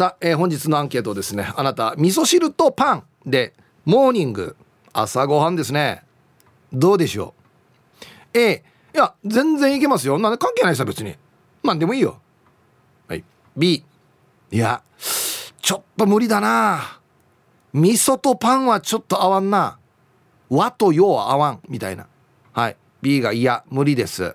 さあ、えー、本日のアンケートですねあなた味噌汁とパンでモーニング。朝ごはんですね。どうでしょう？A いや全然いけますよ。なんで関係ないさ別に。まあでもいいよ。はい。B いやちょっと無理だな。味噌とパンはちょっと合わんな。和と洋は合わんみたいな。はい。B がいや無理です。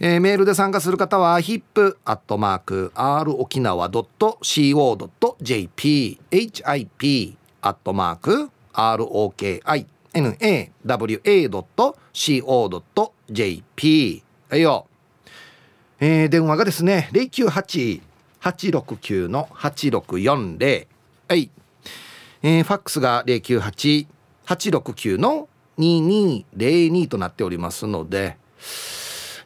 えー、メールで参加する方は hip.r 沖縄 .co.jp hip アットマーク ROKINAWA.co.jp はいよ、えー、電話がですね098-869の8640はい、えー、ファックスが098-869の2202となっておりますので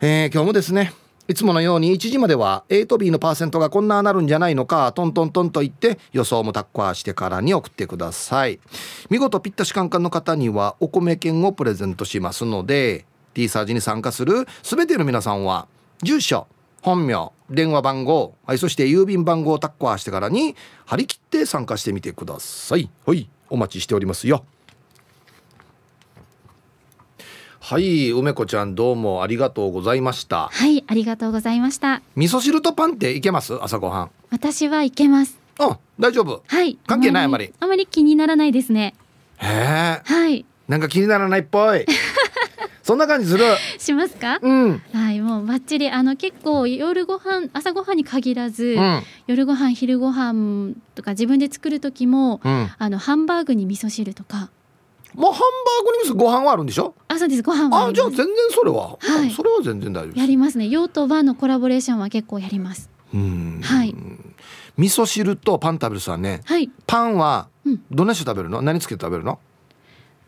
え、今日もですねいつものように1時までは A と B のパーセントがこんななるんじゃないのかトントントンと言って予想もタッカーしてからに送ってください。見事ピッタシカンカンの方にはお米券をプレゼントしますので T サージに参加する全ての皆さんは住所本名電話番号、はい、そして郵便番号をタッカーしてからに張り切って参加してみてください。はいお待ちしておりますよ。はい梅子ちゃんどうもありがとうございました。はいありがとうございました。味噌汁とパンっていけます？朝ごはん。私はいけます。あ大丈夫。はい。関係ないあまり。あまり気にならないですね。へえ。はい。なんか気にならないっぽい。そんな感じする。しますか？うん。はいもうバッチリ。あの結構夜ご飯朝ごはんに限らず、うん。夜ご飯昼ご飯とか自分で作る時も、うん。あのハンバーグに味噌汁とかもうハンバーグにご飯はあるんでしょ？あそうです。ご飯はあじゃあ全然それは、はい。それは全然大丈夫やりますね。洋と和のコラボレーションは結構やります。うん。はい。味噌汁とパン食べるさねはい。パンはうん。どんな人食べるの？何つけて食べるの？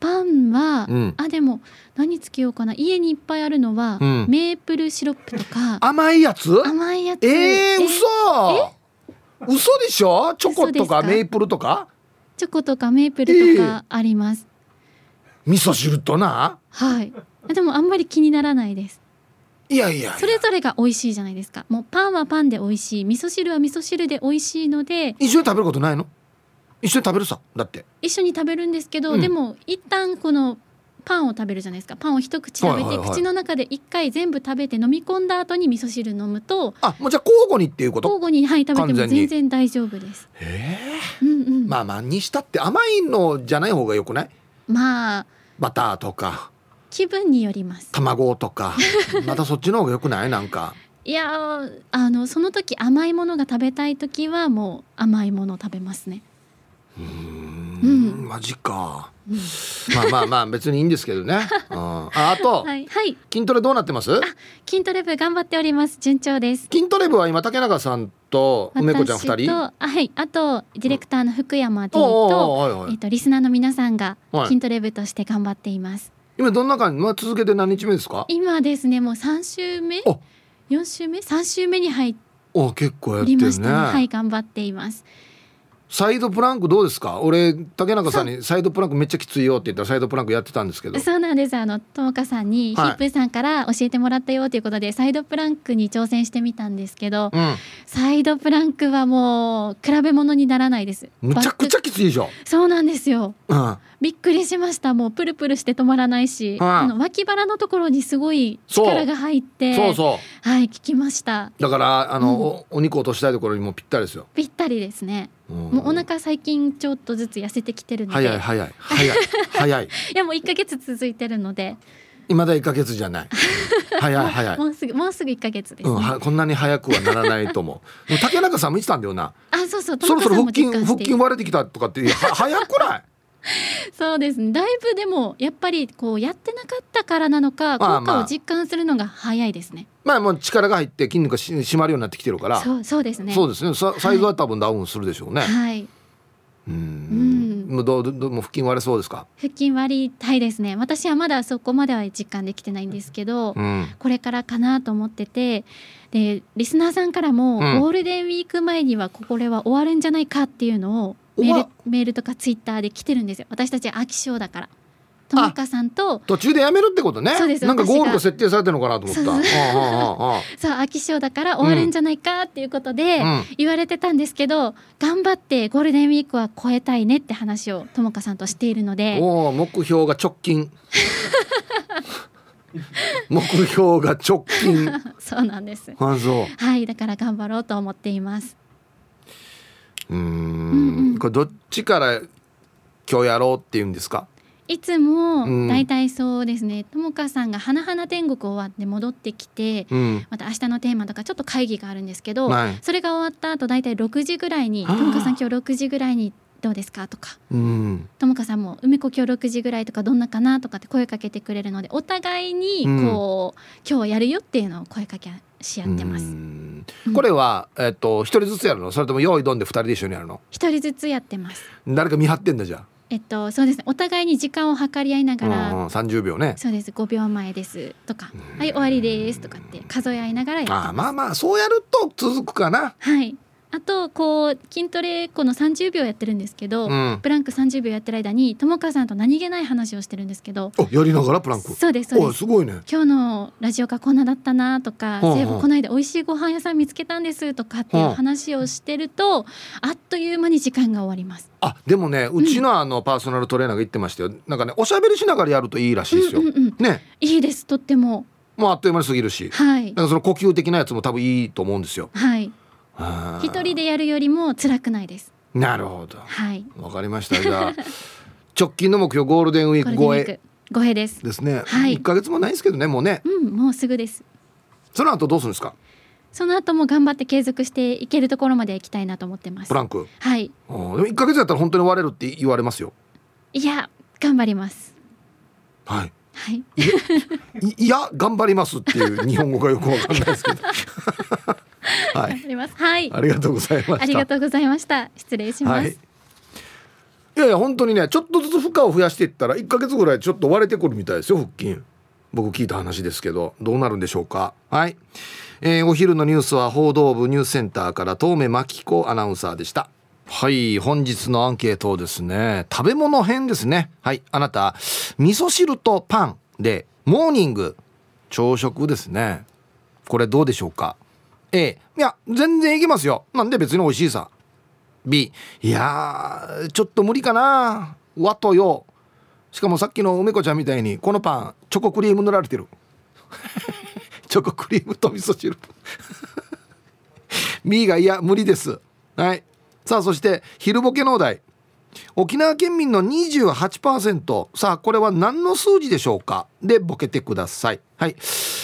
パンは、うん。あでも何つけようかな。家にいっぱいあるのは、うん。メープルシロップとか。甘いやつ？甘いやつ。えー、嘘！嘘でしょ？チョコとかメープルとか？チョコとかメープルとかあります、味噌汁とな。はい。でもあんまり気にならないです。いやいやいや。それぞれが美味しいじゃないですか。もうパンはパンで美味しい味噌汁は味噌汁で美味しいので。一緒に食べることないの？一緒に食べるさ。だって。一緒に食べるんですけど、うん。でも一旦このパンを食べるじゃないですか。パンを一口食べて、はいはいはい。口の中で一回全部食べて飲み込んだ後に味噌汁飲むとあもうじゃあ交互にっていうこと？交互に、はい、食べても完全然大丈夫です。へうんうん、えまあまあにしたって甘いのじゃない方がよくない？まあバターとか気分によります。卵とか またそっちの方がよくない？なんかいやーあのその時甘いものが食べたい時はもう甘いものを食べますね。うーん。うんマジか。うんまあまあまあ別にいいんですけどね、うん、ああと、はい、はい、筋トレどうなってます？筋トレ部頑張っております。順調です。筋トレ部は今竹中さんと梅子ちゃん二人？私とあはい。あとディレクターの福山おうとえっとリスナーの皆さんがはい。筋トレ部として頑張っています。今どんな感じ、まあ、続けて何日目ですか？今ですねもう三週目？お。四週目？三週目に入っお結構やってりるね。ました。ね。はい頑張っています。サイドプランクどうですか？俺竹中さんにサイドプランクめっちゃきついよって言ったらサイドプランクやってたんですけど。そうなんです。あのともかさんにヒはい。ップーさんから教えてもらったよということで、サイドプランクに挑戦してみたんですけど、うん。サイドプランクはもう比べ物にならないです。むちゃくちゃゃきついでしょ、そうなんですよ。うん、びっくりしました。もうプルプルして止まらないし、はいあの脇腹のところにすごい力が入ってそうそう。はい聞きました。だからあの、うん。おお肉を落としたいところにもぴったりですよ、ぴったりですね、うんもうお腹最近ちょっとずつ痩せてきてるので。早い早い早い早い。いやもう1ヶ月続いてるので。今だ1ヶ月じゃない。早い早い。もうすぐもうすぐ1ヶ月です、ね。うん、はこんなに早くはならないと思う。でも竹中さんも言ってたんだよな？あそうそうそろそろ腹筋腹筋割れてきたとかっては早くない？そうですね。だいぶでもやっぱりこうやってなかったからなのかまあ効果を実感するのが早いですね、まあもう力が入って筋肉がし締まるようになってきてるから。そうそうですね。そうですね。さサイズは多分ダウンするでしょうね、はい。うん。うん。もうどうどうもう腹筋割れそうですか？腹筋割りたいですね。私はまだそこまでは実感できてないんですけど、うん。これからかなと思っててでリスナーさんからも、うん。ゴールデンウィーク前にはこれは終わるんじゃないかっていうのをメールメールとかツイッターで来てるんですよ。私たち飽き性だから。ともかさんと途中でやめるってことね。そうです。なんかゴールが私設定されてるのかなと思った。そう飽き性だから終わるんじゃないかっていうことでうん。言われてたんですけど、頑張ってゴールデンウィークは超えたいねって話をともかさんとしているのあでおお目標が直近。目標が直近。そうなんです。あそう。はいだから頑張ろうと思っていますうーん。これどっちから今日やろうって言うんですか？いつもうん。だいたいそうですね。ともかさんが「花々天国」終わって戻ってきてうん。また明日のテーマとかちょっと会議があるんですけど、はい。それが終わった後だいたい6時ぐらいに「あ。ーともかさん今日6時ぐらいにどうですか?」とか。うん。ともかさんも「梅子今日6時ぐらいとかどんなかな?」とかって声かけてくれるのでお互いにこう、今日はやるよっていうのを声かけし合ってまうすん。これはえっと一人ずつやるの？それとも用意どんで二人で一緒にやるの？一人ずつやってます。誰か見張ってんだじゃえっとそうですね。お互いに時間を計り合いながら、うんうん、30秒ね。そうです。5秒前ですとか「はい終わりです」とかって数え合いながらやってます。あーまあまあそうやると続くかな。はいあとこう筋トレこの30秒やってるんですけど、うん。ブランク30秒やってる間に友川さんと何気ない話をしてるんですけど。おやりながらプランク。そうですそうです。すごいね。今日のラジオがこんなだったなとか、ほうほうそういえばこの間美味しいご飯屋さん見つけたんですとかっていう話をしてると、あっという間に時間が終わります。あでもねうちのあのパーソナルトレーナーが言ってましたよ。なんかねおしゃべりしながらやるといいらしいですよ、うんうんうん、ね。いいですとっても。もうあっという間に過ぎるし。はい。なんかその呼吸的なやつも多分いいと思うんですよ。はい一人でやるよりも辛くないです。なるほどはい。わかりましたじゃあ 直近の目標ゴールデンウィーク超えゴールデンウィーク五平です。ですね、はい1ヶ月もないですけどねもうねうんもうすぐです。その後どうするんですか？その後も頑張って継続していけるところまで行きたいなと思ってますプ。ランクはい。でも1ヶ月やったら本当に割れるって言われますよいや頑張ります。はいはい。いいや頑張りますっていう日本語がよくわかんないですけど はい。頑張ります。はい。ありがとうございました。ありがとうございました。失礼します。はい。いやいや本当にねちょっとずつ負荷を増やしていったら1ヶ月ぐらいちょっと割れてくるみたいですよ腹筋。僕聞いた話ですけど。どうなるんでしょうか。はい、えーお昼のニュースは報道部ニュースセンターから遠目真紀子アナウンサーでした。はい。本日のアンケートですね。食べ物編ですね。はい。あなた味噌汁とパンでモーニング朝食ですね。これどうでしょうか？A いや全然いけますよ。なんで別に美味しいさ。B いやーちょっと無理かな。和と洋。しかもさっきの梅子ちゃんみたいにこのパンチョコクリーム塗られてる。チョコクリームと味噌汁。B がいや無理です。はい。さあそして昼ボケのお題沖縄県民の28%さあこれは何の数字でしょうか？でボケてください。はい、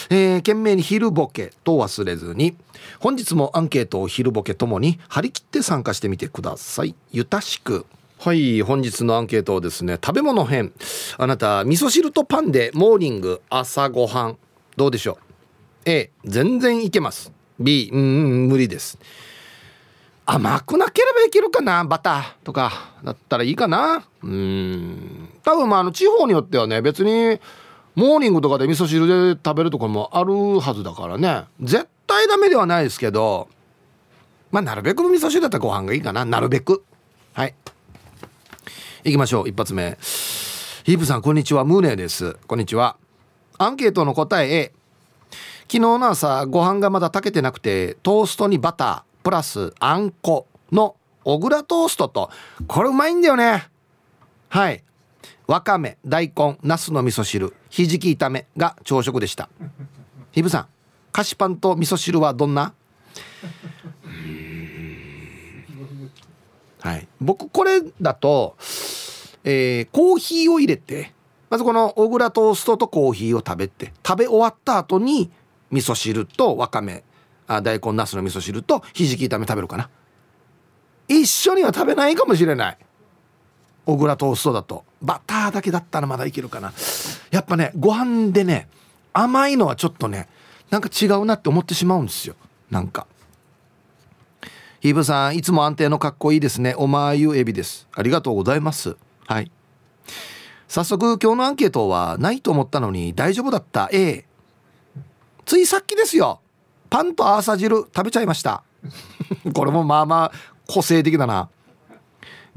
えー、懸命に昼ボケと忘れずに。本日もアンケートを昼ボケともに張り切って参加してみてください。ゆたしく。はい本日のアンケートをですね食べ物編。あなた味噌汁とパンでモーニング朝ごはん。どうでしょう？A 全然いけます。B うんうん無理です。甘くなければいけるかな？バターとかだったらいいかな？うん。多分まああの地方によってはね別にモーニングとかで味噌汁で食べるとこもあるはずだからね。絶対ダメではないですけどまあなるべく味噌汁だったらご飯がいいかな？なるべく。はい。行きましょう。一発目。ヒープさんこんにちは。ムーネです。こんにちは。アンケートの答え A 昨日の朝ご飯がまだ炊けてなくてトーストにバター。プラスあんこの小倉トーストとこれうまいんだよね。はい。わかめ大根ナスの味噌汁ひじき炒めが朝食でした。ひぶさん菓子パンと味噌汁はどんな？はい。僕これだと、えーコーヒーを入れてまずこの小倉トーストとコーヒーを食べて食べ終わった後に味噌汁とわかめあ大根ナスの味噌汁とひじき炒め食べるかな。一緒には食べないかもしれない。小倉トーストだと。バターだけだったらまだいけるかな。やっぱねご飯でね甘いのはちょっとねなんか違うなって思ってしまうんですよ。なんか。ヒーブさんいつも安定のかっこいいですね。おまゆエビです。ありがとうございます。はい。早速今日のアンケートはないと思ったのに大丈夫だった。A ついさっきですよ。パンとアーサ汁食べちゃいました。これもまあまあ個性的だな。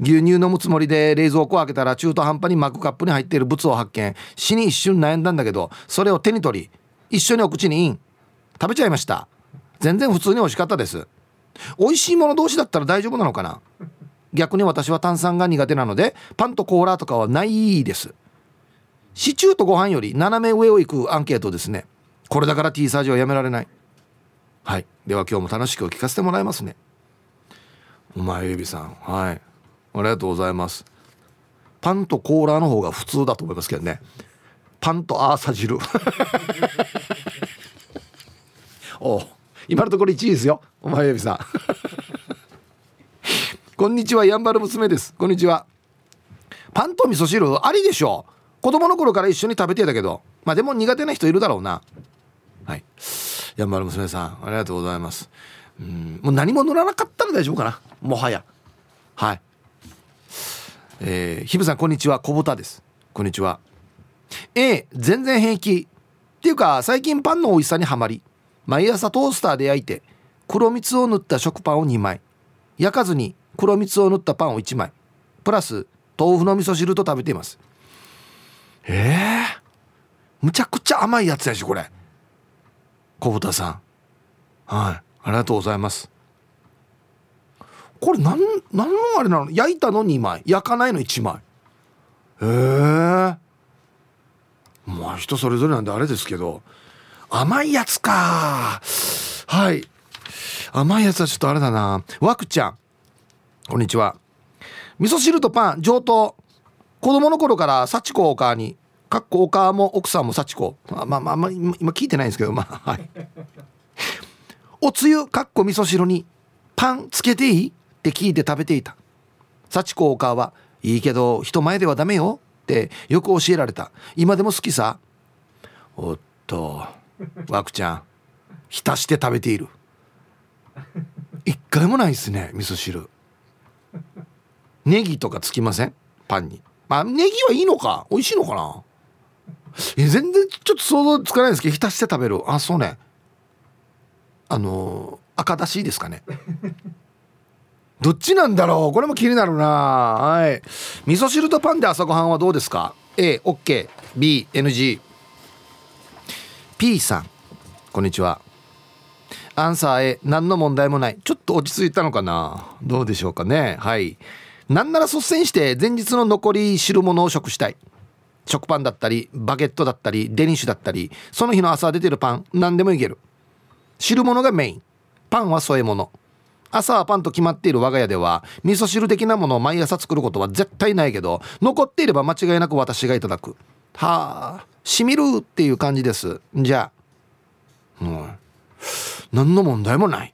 牛乳飲むつもりで冷蔵庫を開けたら中途半端にマグカップに入っている物を発見。死に一瞬悩んだんだけどそれを手に取り一緒にお口にイン。食べちゃいました。全然普通に美味しかったです。美味しいもの同士だったら大丈夫なのかな。逆に私は炭酸が苦手なのでパンとコーラとかはないです。シチューとご飯より斜め上を行くアンケートですね。これだから T サージはやめられない。はい。では今日も楽しく聞かせてもらいますね。お前ゆびさん。はい。ありがとうございます。パンとコーラの方が普通だと思いますけどね。パンとアーサ汁。お今のところ1位ですよ。お前ゆびさん。こんにちはやんばる娘です。こんにちは。パンと味噌汁ありでしょ子供の頃から一緒に食べてたけど。まあでも苦手な人いるだろうな。はい。やんばる娘さんありがとうございます。うんもう何も乗らなかったら大丈夫かな。もはや。はい。えー、ひぶさんこんにちは。小豚です。こんにちは。え全然平気。っていうか最近パンの美味しさにはまり。毎朝トースターで焼いて黒蜜を塗った食パンを2枚。焼かずに黒蜜を塗ったパンを1枚。プラス豆腐の味噌汁と食べています。ええー、むちゃくちゃ甘いやつやしこれ。小豚さん。はい。ありがとうございます。これなんなんのあれなの？焼いたの2枚。焼かないの1枚。へえ。ー、まあ人それぞれなんであれですけど。甘いやつか。はい。甘いやつはちょっとあれだな。わくちゃん。こんにちは。味噌汁とパン上等。子供の頃から幸子お母に。かっこお母も奥さんも幸子。まあまあまあ、まあ、今聞いてないんですけどまあはい。おつゆかっこ味噌汁にパンつけていい？って聞いて食べていた。幸子お母はいいけど人前ではダメよ。ってよく教えられた。今でも好きさ。おっとわくちゃん浸して食べている。一回もないですね味噌汁。ネギとかつきません？パンに。まあネギはいいのか。美味しいのかな？え全然ちょっと想像つかないですけど浸して食べる。あそうね。あのー、赤だしですかね。どっちなんだろう？これも気になるな。はい。味噌汁とパンで朝ごはんはどうですか？AOKBNG P さん。こんにちは。アンサー A 何の問題もない。ちょっと落ち着いたのかな？どうでしょうかね。はい。なんなら率先して前日の残り汁物を食したい食パンだったりバゲットだったりデニッシュだったりその日の朝出てるパン何でもいける。汁物がメイン。パンは添え物。朝はパンと決まっている我が家では味噌汁的なものを毎朝作ることは絶対ないけど残っていれば間違いなく私がいただく。はあしみるっていう感じです。じゃあうん。何の問題もない。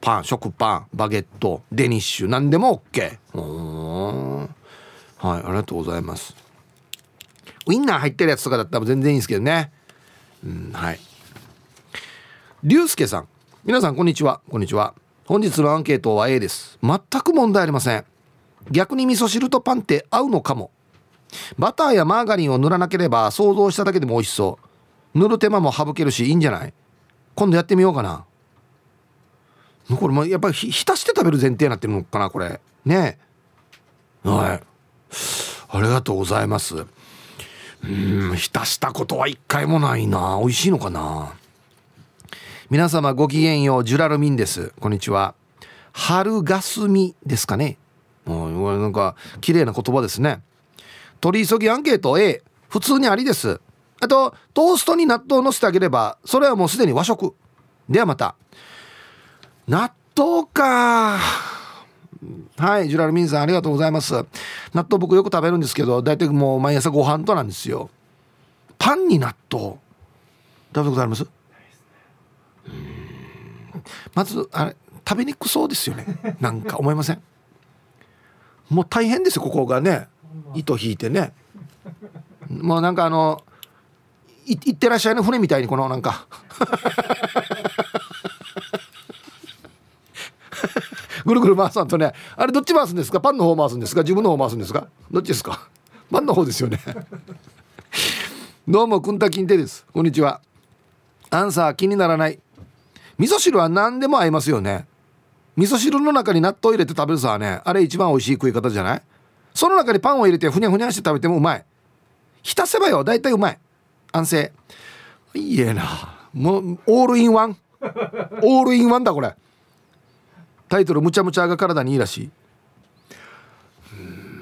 パン食パンバゲットデニッシュ何でも OK うん。はいありがとうございます。ウインナー入ってるやつとかだったら全然いいんですけどね。うんはい。龍介さん。皆さんこんにちは。こんにちは。本日のアンケートは A です。全く問題ありません。逆に味噌汁とパンって合うのかも。バターやマーガリンを塗らなければ想像しただけでも美味しそう。塗る手間も省けるしいいんじゃない？今度やってみようかな。これもやっぱり浸して食べる前提になってるのかなこれ。ね。はい。ありがとうございます。うん浸したことは一回もないな。美味しいのかな？皆様ごきげんようジュラルミンです。こんにちは。春がすみですかね。もうなんか綺麗な言葉ですね。取り急ぎアンケート A 普通にありです。あとトーストに納豆をのせてあげればそれはもうすでに和食。ではまた。納豆か。はいジュラルミンさんありがとうございます。納豆僕よく食べるんですけど大体もう毎朝ご飯となんですよ。パンに納豆。食べたことあります？まずあれ食べにくそうですよね。なんか思いません？もう大変ですよここがね。糸引いてね。もうなんかあのいいってらっしゃいの船みたいにこのなんか。ぐるぐる回さんとねあれどっち回すんですか？パンの方回すんですか？自分の方回すんですか？どっちですか？パンの方ですよね。どうもくんたきんてです。こんにちは。アンサー気にならない。味噌汁は何でも合いますよね。味噌汁の中に納豆入れて食べるさねあれ一番美味しい食い方じゃない？その中にパンを入れてふにゃふにゃして食べてもうまい。浸せばよ大体うまい。安静。いいえな。もうオールインワンオールインワンだこれ。タイトル「むちゃむちゃが体にいいらしい」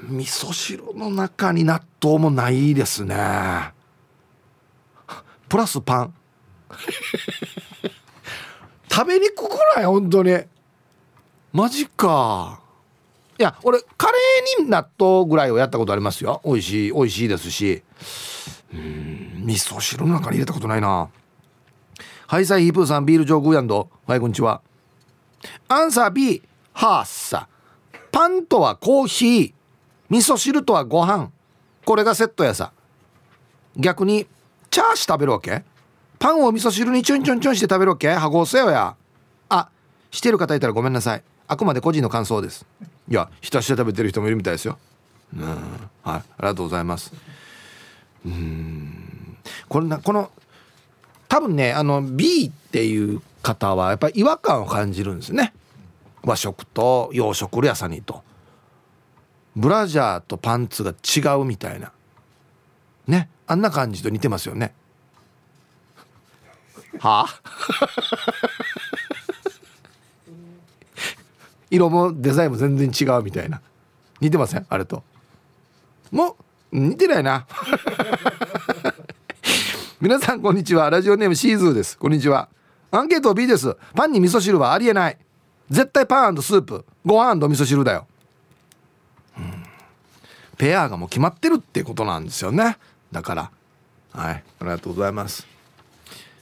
味噌汁の中に納豆もないですね。プラスパン。食べにくくない？本当に。マジか。いや俺カレーに納豆ぐらいをやったことありますよ。美味しい美味しいですし。うん味噌汁の中に入れたことないな。はいさいヒープーさんビール上宮やんど。はいこんにちは。アンサー B ハーサ。パンとはコーヒー。味噌汁とはご飯。これがセットやさ。逆にチャーシュ食べるわけ？パンを味噌汁にちょんちょんちょんして食べるわけ？はごせよや。あしてる方いたらごめんなさい。あくまで個人の感想です。いやひたして食べてる人もいるみたいですよ。うん。はい。ありがとうございます。うん。これなこの多分ねあの B っていう方はやっぱり違和感を感じるんですね。和食と洋食屋さんにと。ブラジャーとパンツが違うみたいな。ね。あんな感じと似てますよね。はあ？色もデザインも全然違うみたいな。似てません？あれと。もう似てないな。皆さんこんにちは。ラジオネームシーズーです。こんにちは。アンケート B です。パンに味噌汁はありえない。絶対パンスープ。ご飯味噌汁だよ、うん、ペアがもう決まってるってことなんですよね。だから。はい。ありがとうございます。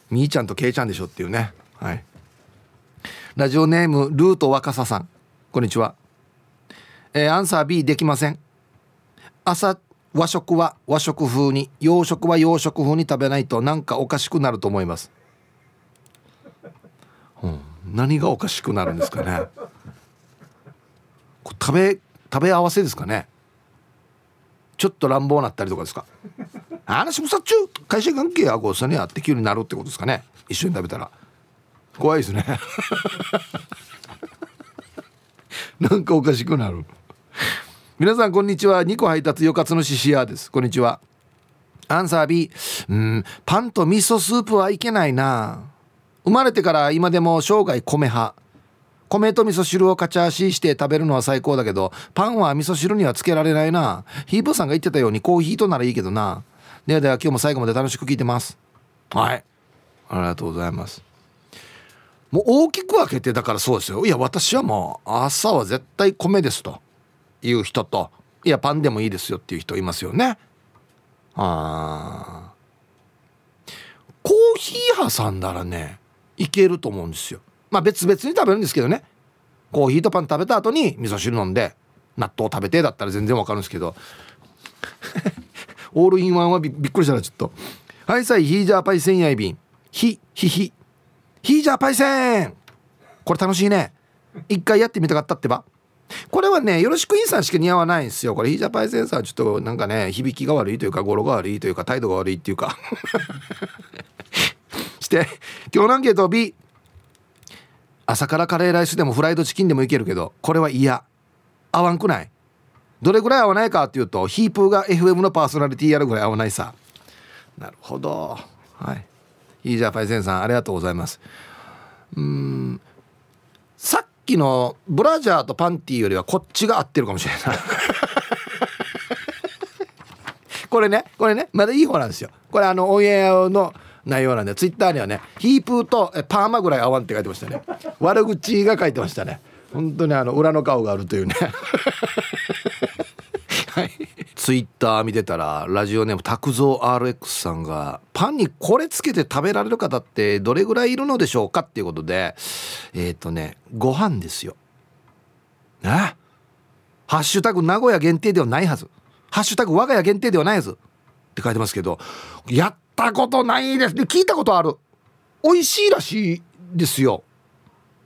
みーちゃんとけいちゃんでしょっていうね。はい。ラジオネームルート若狭さん。こんにちは。えー、アンサー B できません。朝和食は和食風に洋食は洋食風に食べないとなんかおかしくなると思います、うん、何がおかしくなるんですかね。食べ食べ合わせですかね。ちょっと乱暴なったりとかですか。話もさっちゅう会社関係はこうそれにあって急になるってことですかね。一緒に食べたら。怖いですね。なんかおかしくなる。皆さんこんにちは。2個配達よかつのししやです。こんにちは。アンサー B うんパンと味噌スープはいけないな。生まれてから今でも生涯米派。米と味噌汁をカチャーシーして食べるのは最高だけどパンは味噌汁にはつけられないな。ヒープさんが言ってたようにコーヒーとならいいけどな。ではでは今日も最後まで楽しく聞いてます。はい。ありがとうございます。もう大きく分けてだからそうですよ。いや私はもう朝は絶対米ですと。いう人といやパンでもいいですよっていう人いますよね。あコーヒー挟んだらねいけると思うんですよ。まあ別々に食べるんですけどね。コーヒーとパン食べた後に味噌汁飲んで納豆食べてだったら全然わかるんですけど。オールインワンはびっくりしたなちょっと。はいさいヒージャーパイセンやいびんヒヒヒヒージャーパイセン。これ楽しいね。一回やってみたかったってば。これはねよろしくインさんしか似合わないんですよ。これヒージャパイセンさんちょっとなんかね響きが悪いというか語呂が悪いというか態度が悪いっていうかして今日のアンケート B 朝からカレーライスでもフライドチキンでもいけるけどこれは嫌。合わんくない。どれぐらい合わないかっていうとヒープーが FM のパーソナリティやるぐらい合わないさ。なるほど。はい。いいじゃパイセンさんありがとうございます。うん。さっきのブラジャーとパンティーよりはこっちが合ってるかもしれない。これねこれねまだいい方なんですよ。これあのオンエアの内容なんでツイッターにはねヒープーとパーマぐらい合わんって書いてましたね。悪口が書いてましたね。本当にあの裏の顔があるというね。はいツイッター見てたらラジオネーム拓蔵 RX さんがパンにこれつけて食べられる方ってどれぐらいいるのでしょうかっていうことでえっ、ー、とねご飯ですよ。ねハッシュタグ名古屋限定ではないはず。ハッシュタグ我が家限定ではないはず。って書いてますけどやったことないです。で聞いたことある。美味しいらしいですよ。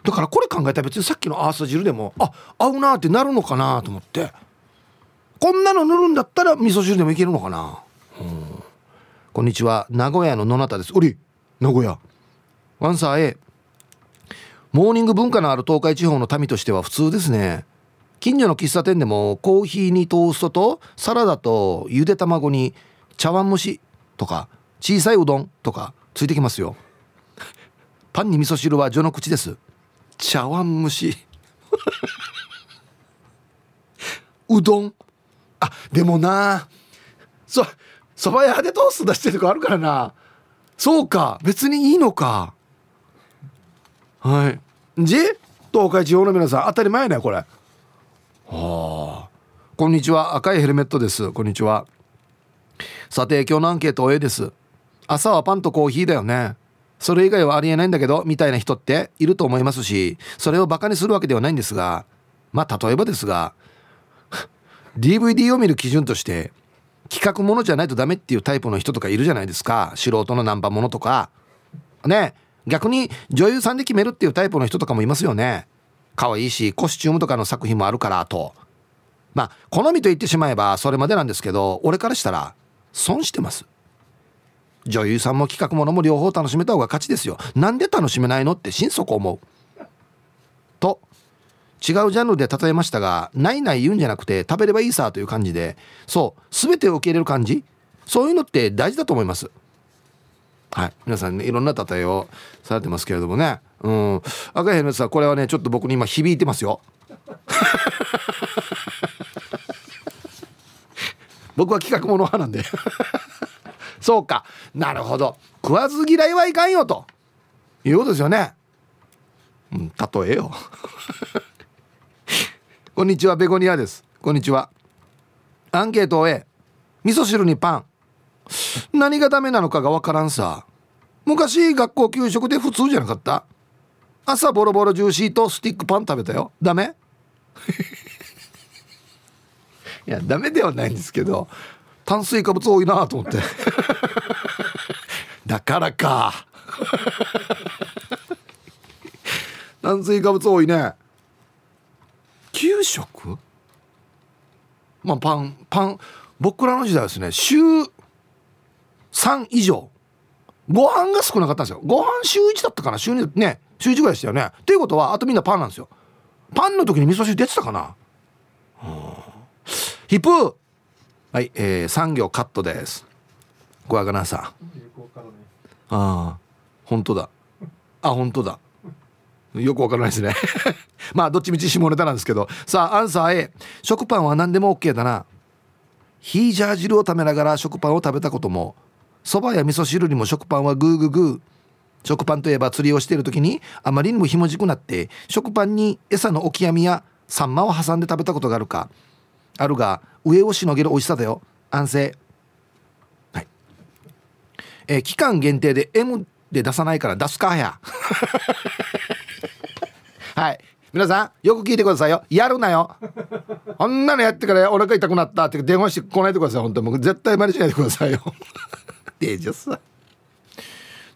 だからこれ考えたら別にさっきのアース汁でもあ合うなってなるのかなと思って。こんなの塗るんだったら味噌汁でもいけるのかな、うん、こんにちは。名古屋の野中です。おり名古屋。ワンサー A モーニング文化のある東海地方の民としては普通ですね。近所の喫茶店でもコーヒーにトーストとサラダとゆで卵に茶碗蒸しとか小さいうどんとかついてきますよ。パンに味噌汁は序の口です。茶碗蒸し。うどん。あでもな。そそば屋でトースト出してるとこあるからな。そうか。別にいいのか。はい。じ東海地方の皆さん当たり前ねこれ。はあ。こんにちは。赤いヘルメットです。こんにちは。さて今日のアンケート A です。朝はパンとコーヒーだよね。それ以外はありえないんだけどみたいな人っていると思いますしそれをバカにするわけではないんですがまあ例えばですが DVD を見る基準として企画ものじゃないとダメっていうタイプの人とかいるじゃないですか。素人のナンパものとか。ね。逆に女優さんで決めるっていうタイプの人とかもいますよね。可愛いしコスチュームとかの作品もあるからと。まあ好みと言ってしまえばそれまでなんですけど俺からしたら損してます。女優さんも企画ものも両方楽しめた方が勝ちですよ。なんで楽しめないのって心底思う。と違うジャンルで例えましたがないない言うんじゃなくて食べればいいさという感じでそう全てを受け入れる感じ？そういうのって大事だと思います。はい。皆さんねいろんな例えをされてますけれどもね。うん。赤いヘルメットさんこれはねちょっと僕に今響いてますよ。僕は企画もの派なんで。そうか。なるほど。食わず嫌いはいかんよと。いうことですよね。うん。例えよ。こんにちはベゴニアです。こんにちは。アンケートを A 味噌汁にパン。何がダメなのかがわからんさ。昔学校給食で普通じゃなかった？朝ボロボロジューシーとスティックパン食べたよ。ダメ？いやダメではないんですけど炭水化物多いなと思って。だからか。炭水化物多いね。給食？まあパンパン僕らの時代はですね週3以上。ご飯が少なかったんですよ。ご飯週1だったかな？週2ね週1ぐらいでしたよね。ということはあとみんなパンなんですよ。パンの時に味噌汁出てたかな？ヒップはい、えー、産業カットです。小若菜さん。ああ本当だ。あ本当だよくわからないですね。まあどっちみち下ネタなんですけど。さあアンサー A 食パンは何でも OK だな。ヒージャー汁を食べながら食パンを食べたことも。そばや味噌汁にも食パンはグーグーグー。食パンといえば釣りをしている時にあまりにもひもじくなって食パンに餌のオキアミやサンマを挟んで食べたことがあるか。あるが上をしのげる美味しさだよ。安静はい。えー、期間限定で M で出さないから出すかや。はい。皆さんよく聞いてくださいよ。やるなよ。こんなのやってからお腹痛くなったって電話してこないでください。本当に。もう絶対真似しないでくださいよ。デージャス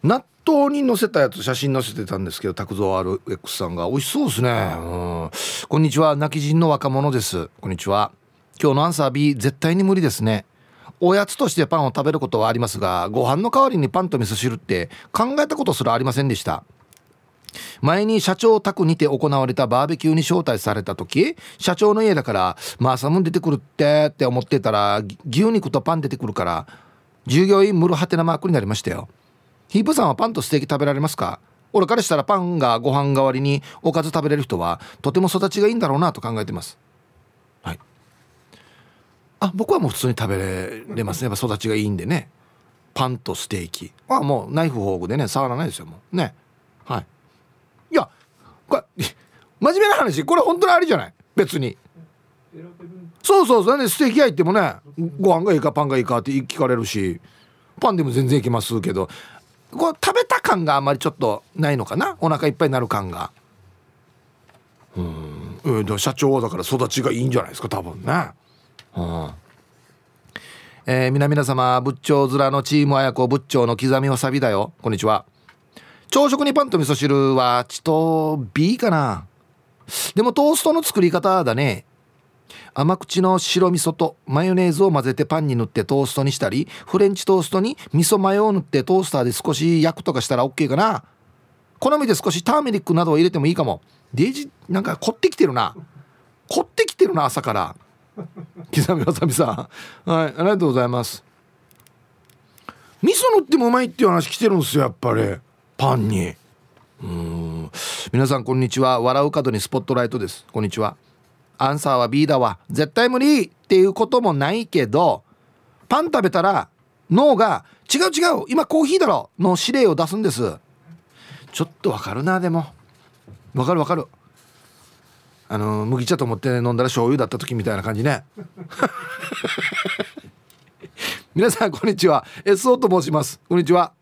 納豆に載せたやつ写真載せてたんですけど拓蔵 RX さんが。美味しそうですね、うん、こんにちは。泣き人の若者です。こんにちは。今日のアンサー B 絶対に無理ですね。おやつとしてパンを食べることはありますがご飯の代わりにパンと味噌汁って考えたことすらありませんでした。前に社長宅にて行われたバーベキューに招待された時社長の家だから「まあサムン出てくるって」って思ってたら牛肉とパン出てくるから従業員ムルハテなマークになりましたよ。ヒープさんはパンとステーキ食べられますか？俺からしたらパンがご飯代わりにおかず食べれる人はとても育ちがいいんだろうなと考えてます。はい。あ僕はもう普通に食べれますね。やっぱ育ちがいいんでね。パンとステーキ。あもうナイフフォークでね触らないですよもう。ね。はい。いやこれ真面目な話これ本当にありじゃない？別に。そうそうそう。ねステーキ屋行ってもねご飯がいいかパンがいいかって聞かれるしパンでも全然いけますけどこう食べた感があんまりちょっとないのかな？お腹いっぱいになる感が。うん。うん。でも社長はだから育ちがいいんじゃないですか？多分ね。うん。えー、皆々様仏頂面のチーム綾子仏頂の刻みわさびだよ。こんにちは。朝食にパンと味噌汁はちと B かな。でもトーストの作り方だね。甘口の白味噌とマヨネーズを混ぜてパンに塗ってトーストにしたりフレンチトーストに味噌マヨを塗ってトースターで少し焼くとかしたら OK かな。好みで少しターメリックなどを入れてもいいかも。デイジなんか凝ってきてるな。凝ってきてるな朝から。刻みわさびさん。はいありがとうございます。味噌塗ってもうまいっていう話来てるんですよやっぱり。パンに。うん。皆さんこんにちは。笑う角にスポットライトです。こんにちは。アンサーは B だわ。絶対無理っていうこともないけどパン食べたら脳が違う違う今コーヒーだろ。の指令を出すんです。ちょっとわかるなでも。わかるわかる。あの麦茶と思って飲んだら醤油だった時みたいな感じね。皆さんこんにちは。SO と申します。こんにちは。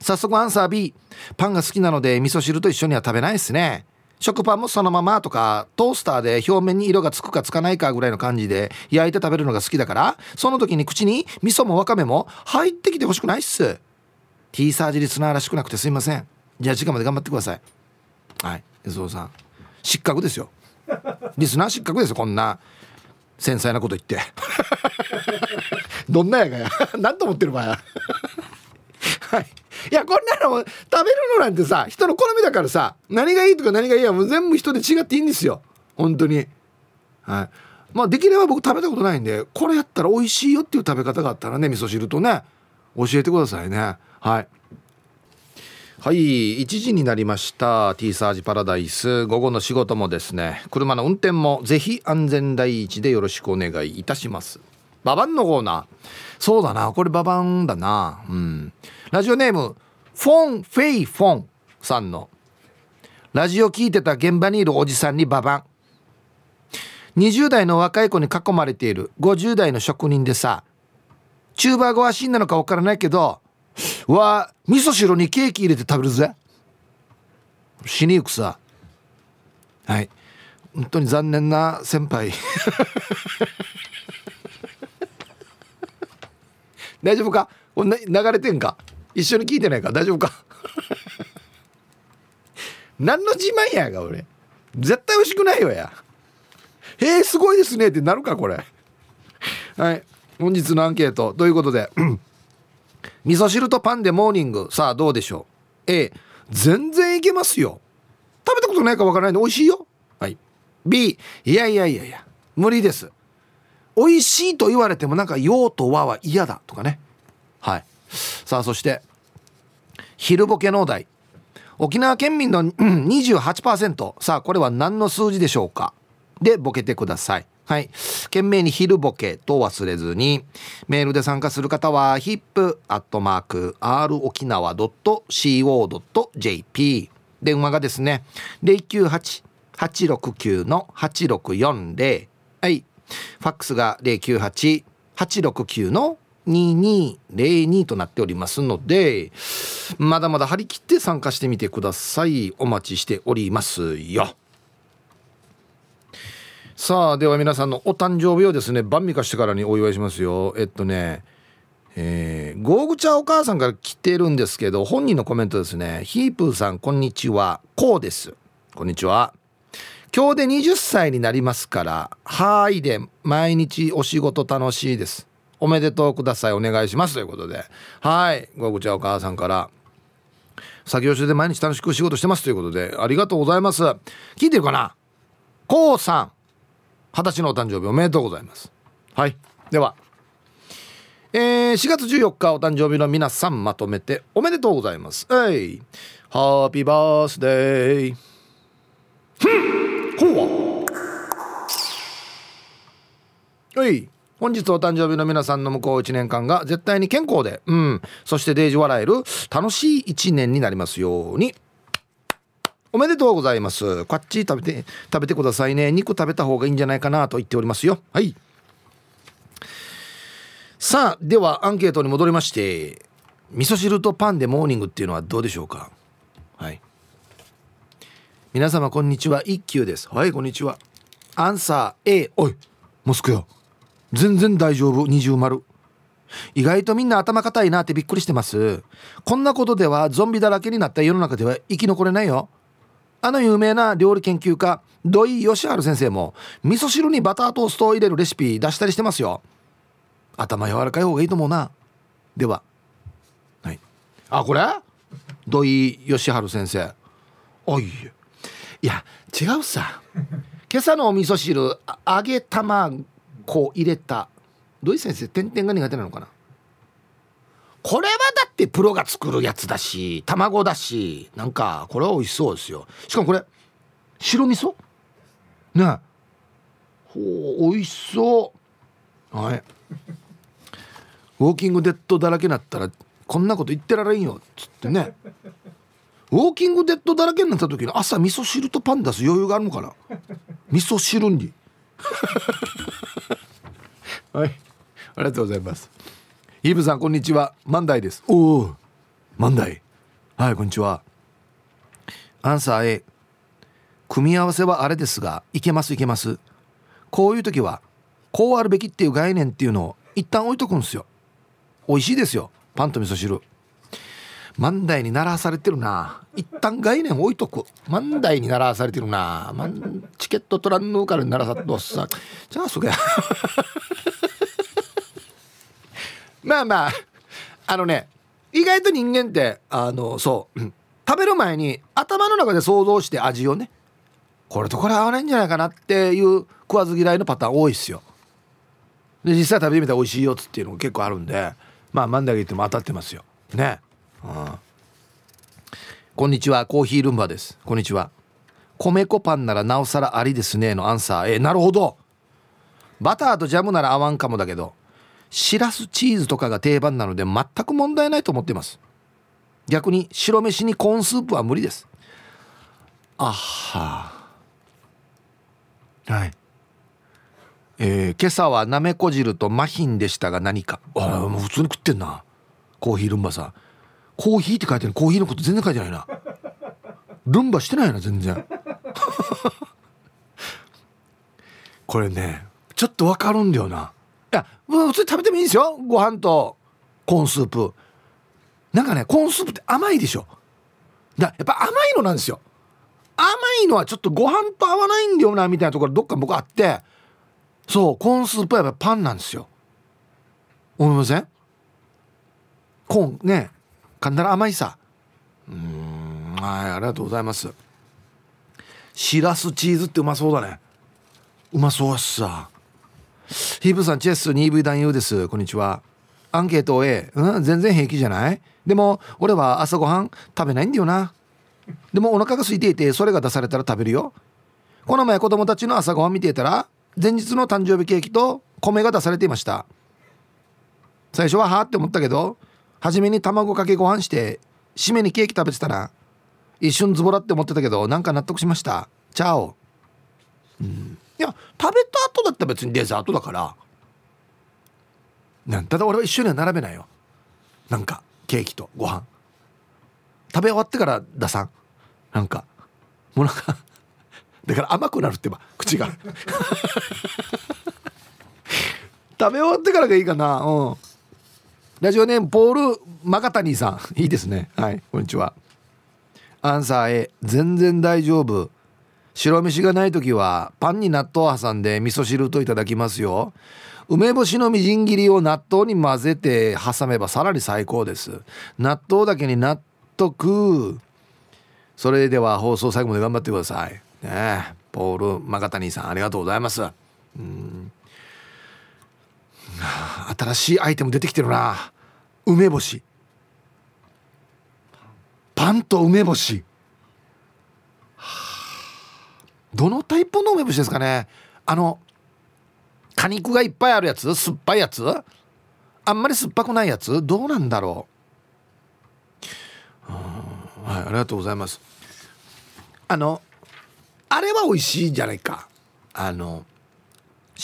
早速アンサー B パンが好きなので味噌汁と一緒には食べないですね。食パンもそのままとかトースターで表面に色がつくかつかないかぐらいの感じで焼いて食べるのが好きだからその時に口に味噌もわかめも入ってきてほしくないっす。T サージリスナーらしくなくてすいません。じゃあ時間まで頑張ってください。はい安尾さん。失格ですよ。リスナー失格ですよこんな。繊細なこと言って。どんなやがや。何と思ってる場合や。はい。いやこんなの食べるのなんてさ人の好みだからさ何がいいとか何がいいやもう全部人で違っていいんですよ。本当に。はい。まあできれば僕食べたことないんでこれやったら美味しいよっていう食べ方があったらね味噌汁とね教えてくださいね。はい。はい1時になりました。T サージパラダイス。午後の仕事もですね車の運転もぜひ安全第一でよろしくお願いいたします。ババンのコーナー。そうだな。これババンだな。うん。ラジオネームフォン・フェイ・フォンさんの。ラジオ聞いてた現場にいるおじさんにババン。20代の若い子に囲まれている。50代の職人でさ。チューバーがわしなのか分からないけどわあ味噌汁にケーキ入れて食べるぜ。死にゆくさ。はい。本当に残念な先輩。大丈夫か？こんな流れてんか？一緒に聞いてないか？大丈夫か？何の自慢やが俺？絶対美味しくないよや。へえすごいですねってなるかこれ？はい。本日のアンケート。ということで味噌汁とパンでモーニング。さあどうでしょう？A 全然いけますよ。食べたことないかわからないんで美味しいよ。はい。B いやいやいやいや。無理です。美味しいと言われてもなんか用と和は嫌だとかね。はい。さあそして昼ボケのお題。沖縄県民の 28%さあこれは何の数字でしょうか？でボケてください。はい。懸命に昼ボケと忘れずにメールで参加する方は hip.r 沖縄 .co.jp 電話がですね098-869-8640はい。ファックスが098-869の2202となっておりますのでまだまだ張り切って参加してみてください。お待ちしておりますよ。さあでは皆さんのお誕生日をですね晩味化してからにお祝いしますよ。えっとねえー、ゴーグチャお母さんから来てるんですけど本人のコメントですね。ヒープーさんこんにちは。こうです。こんにちは。今日で20歳になりますからはいで毎日お仕事楽しいです。おめでとうください。お願いします。ということで。はい。ゴーグチャお母さんから。作業所で毎日楽しく仕事してます。ということで。ありがとうございます。聞いてるかな？こうさん。二十歳のお誕生日おめでとうございます。はい。では。えー、4月14日お誕生日の皆さんまとめておめでとうございます。えい。ハッピーバースデー。はい。本日お誕生日の皆さんの向こう1年間が絶対に健康でうん。そしてデージ笑える楽しい1年になりますように。おめでとうございます。こっち食べて食べてくださいね。肉食べた方がいいんじゃないかなと言っておりますよ。はい。さあではアンケートに戻りまして味噌汁とパンでモーニングっていうのはどうでしょうか？皆様こんにちは。一休です。はいこんにちは。アンサー A おいモスクよ。全然大丈夫。二重丸。意外とみんな頭固いなってびっくりしてます。こんなことではゾンビだらけになった。世の中では生き残れないよ。あの有名な料理研究家土井善晴先生も味噌汁にバタートーストを入れるレシピ出したりしてますよ。頭柔らかい方がいいと思うな。では。はい。あこれ？土井義治先生。おいいや違うさ。今朝のお味噌汁揚げ卵入れた。土井先生点々が苦手なのかな？これはだってプロが作るやつだし卵だしなんかこれは美味しそうですよ。しかもこれ白味噌？ねほう美味しそう。はい。ウォーキングデッドだらけになったらこんなこと言ってられんよ。っつってね。ウォーキングデッドだらけになった時に朝味噌汁とパン出す余裕があるのかな？味噌汁に。はい。ありがとうございます。イブさんこんにちは。万代です。おお万代はいこんにちは。アンサー A 組み合わせはあれですがいけますいけます。こういう時はこうあるべきっていう概念っていうのを一旦置いとくんですよ。美味しいですよ。パンと味噌汁万代に習わされてるな。一旦概念置いとく。万代に習わされてるな。チケット取らんのから習わさっとさ。じゃあそれ まあまああのね意外と人間ってあのそう、食べる前に頭の中で想像して味をねこれとこれ合わないんじゃないかなっていう食わず嫌いのパターン多いっすよ。で実際食べてみたら美味しいよっつっていうのも結構あるんでまあ万だけ言っても当たってますよ。ね。うん。こんにちはコーヒールンバです。こんにちは。米粉パンならなおさらありですねのアンサー。えなるほど。バターとジャムなら合わんかもだけどしらすチーズとかが定番なので全く問題ないと思っています。逆に白飯にコーンスープは無理です。あははい。えー、今朝はなめこ汁とマヒンでしたが何か。あもう普通に食ってんな。コーヒールンバさんコーヒーって書いてる。コーヒーのこと全然書いてないな。ルンバしてないな全然。これねちょっとわかるんだよな。いや普通に食べてもいいんですよ。ご飯とコーンスープ。なんかねコーンスープって甘いでしょ。だやっぱ甘いのなんですよ。甘いのはちょっとご飯と合わないんだよなみたいなところどっか僕あって。そうコーンスープはやっぱパンなんですよ。思いません？コーンね。噛んだら甘いさ。うん。はいありがとうございます。しらすチーズってうまそうだね。うまそうっすさヒープさんチェス 2V 男優です。こんにちは。アンケート A、うん、全然平気じゃない？でも俺は朝ごはん食べないんだよな。でもお腹が空いていてそれが出されたら食べるよ。この前子供たちの朝ごはん見ていたら前日の誕生日ケーキと米が出されていました。最初ははあって思ったけど初めに卵かけご飯して締めにケーキ食べてたら一瞬ズボラって思ってたけどなんか納得しました。チャオ、うん、いや食べた後だったら別にデザートだから。なんただ俺は一緒には並べないよ。なんかケーキとご飯。食べ終わってから出さん。なんかもうなんかだから甘くなるってば口が。食べ終わってからがいいかな。うん。ラジオネームポールマカタニーさん。いいですね。はいこんにちは。アンサー A 全然大丈夫。白飯がない時はパンに納豆を挟んで味噌汁といただきますよ。梅干しのみじん切りを納豆に混ぜて挟めばさらに最高です。納豆だけに納得。それでは放送最後まで頑張ってください。ねポールマガタニーさんありがとうございます。うん。新しいアイテム出てきてるな。梅干し。パンと梅干し。どのタイプの梅干しですかね？あの果肉がいっぱいあるやつ？酸っぱいやつ？あんまり酸っぱくないやつ？どうなんだろう？はいありがとうございます。あのあれは美味しいじゃないか。あの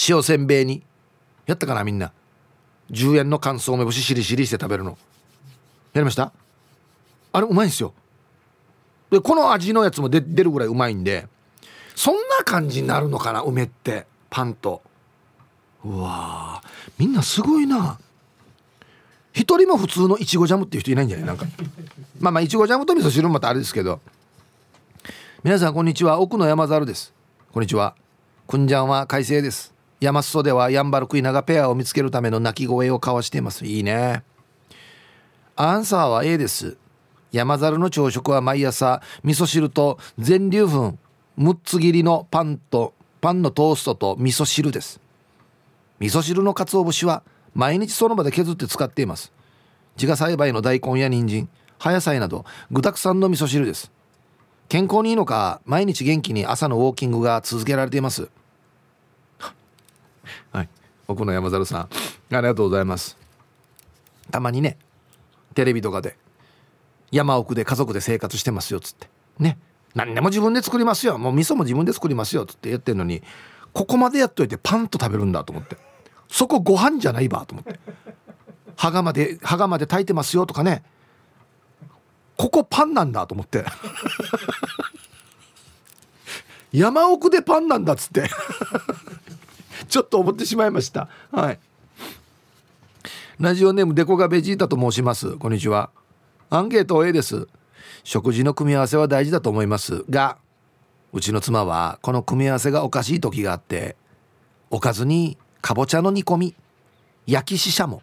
塩せんべいに。やったかなみんな。10円の乾燥梅干ししりしりして食べるの。やりました？あれうまいんですよ。でこの味のやつも出るぐらいうまいんでそんな感じになるのかな梅ってパンと。うわみんなすごいな。一人も普通のいちごジャムっていう人いないんじゃない？なんか。まあまあいちごジャムと味噌汁もまたあれですけど。皆さんこんにちは。奥の山猿です。こんにちは。くんじゃんは快晴です。山裾ではヤンバルクイナがペアを見つけるための鳴き声を交わしています。いいね。アンサーは A です。山猿の朝食は毎朝味噌汁と全粒粉6つ切りのパンとパンのトーストと味噌汁です。味噌汁の鰹節は毎日その場で削って使っています。自家栽培の大根や人参葉野菜など具沢山の味噌汁です。健康にいいのか毎日元気に朝のウォーキングが続けられています。奥の山猿さん。ありがとうございます。たまにねテレビとかで山奥で家族で生活してますよっつって。ね。何でも自分で作りますよ。もう味噌も自分で作りますよっつって言ってんのにここまでやっといてパンと食べるんだと思って。そこご飯じゃないばと思って。羽釜で羽釜で炊いてますよとかね。ここパンなんだと思って。山奥でパンなんだっつってちょっと思ってしまいました。はい。ラジオネームデコがベジータと申します。こんにちは。アンケート A です。食事の組み合わせは大事だと思います。がうちの妻はこの組み合わせがおかしい時があっておかずにかぼちゃの煮込み焼きししゃも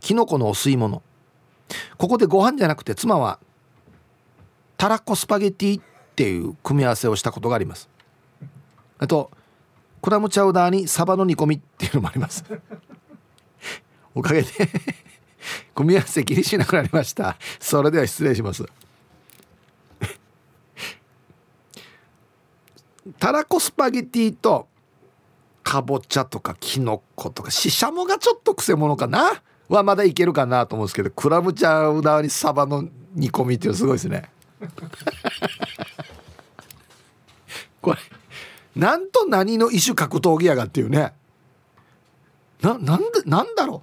きのこのお吸い物。ここでご飯じゃなくて妻はたらこスパゲティっていう組み合わせをしたことがあります。あとクラムチャウダーにサバの煮込みっていうのもあります。おかげで 組み合わせ気にしなくなりました。それでは失礼します。たらこスパゲティとかぼちゃとかきのことかししゃもがちょっとくせ者かな？はまだいけるかなと思うんですけどクラムチャウダーにサバの煮込みっていうのすごいですね。なんと何の異種格闘技やがっていうね。ななんでなんだろ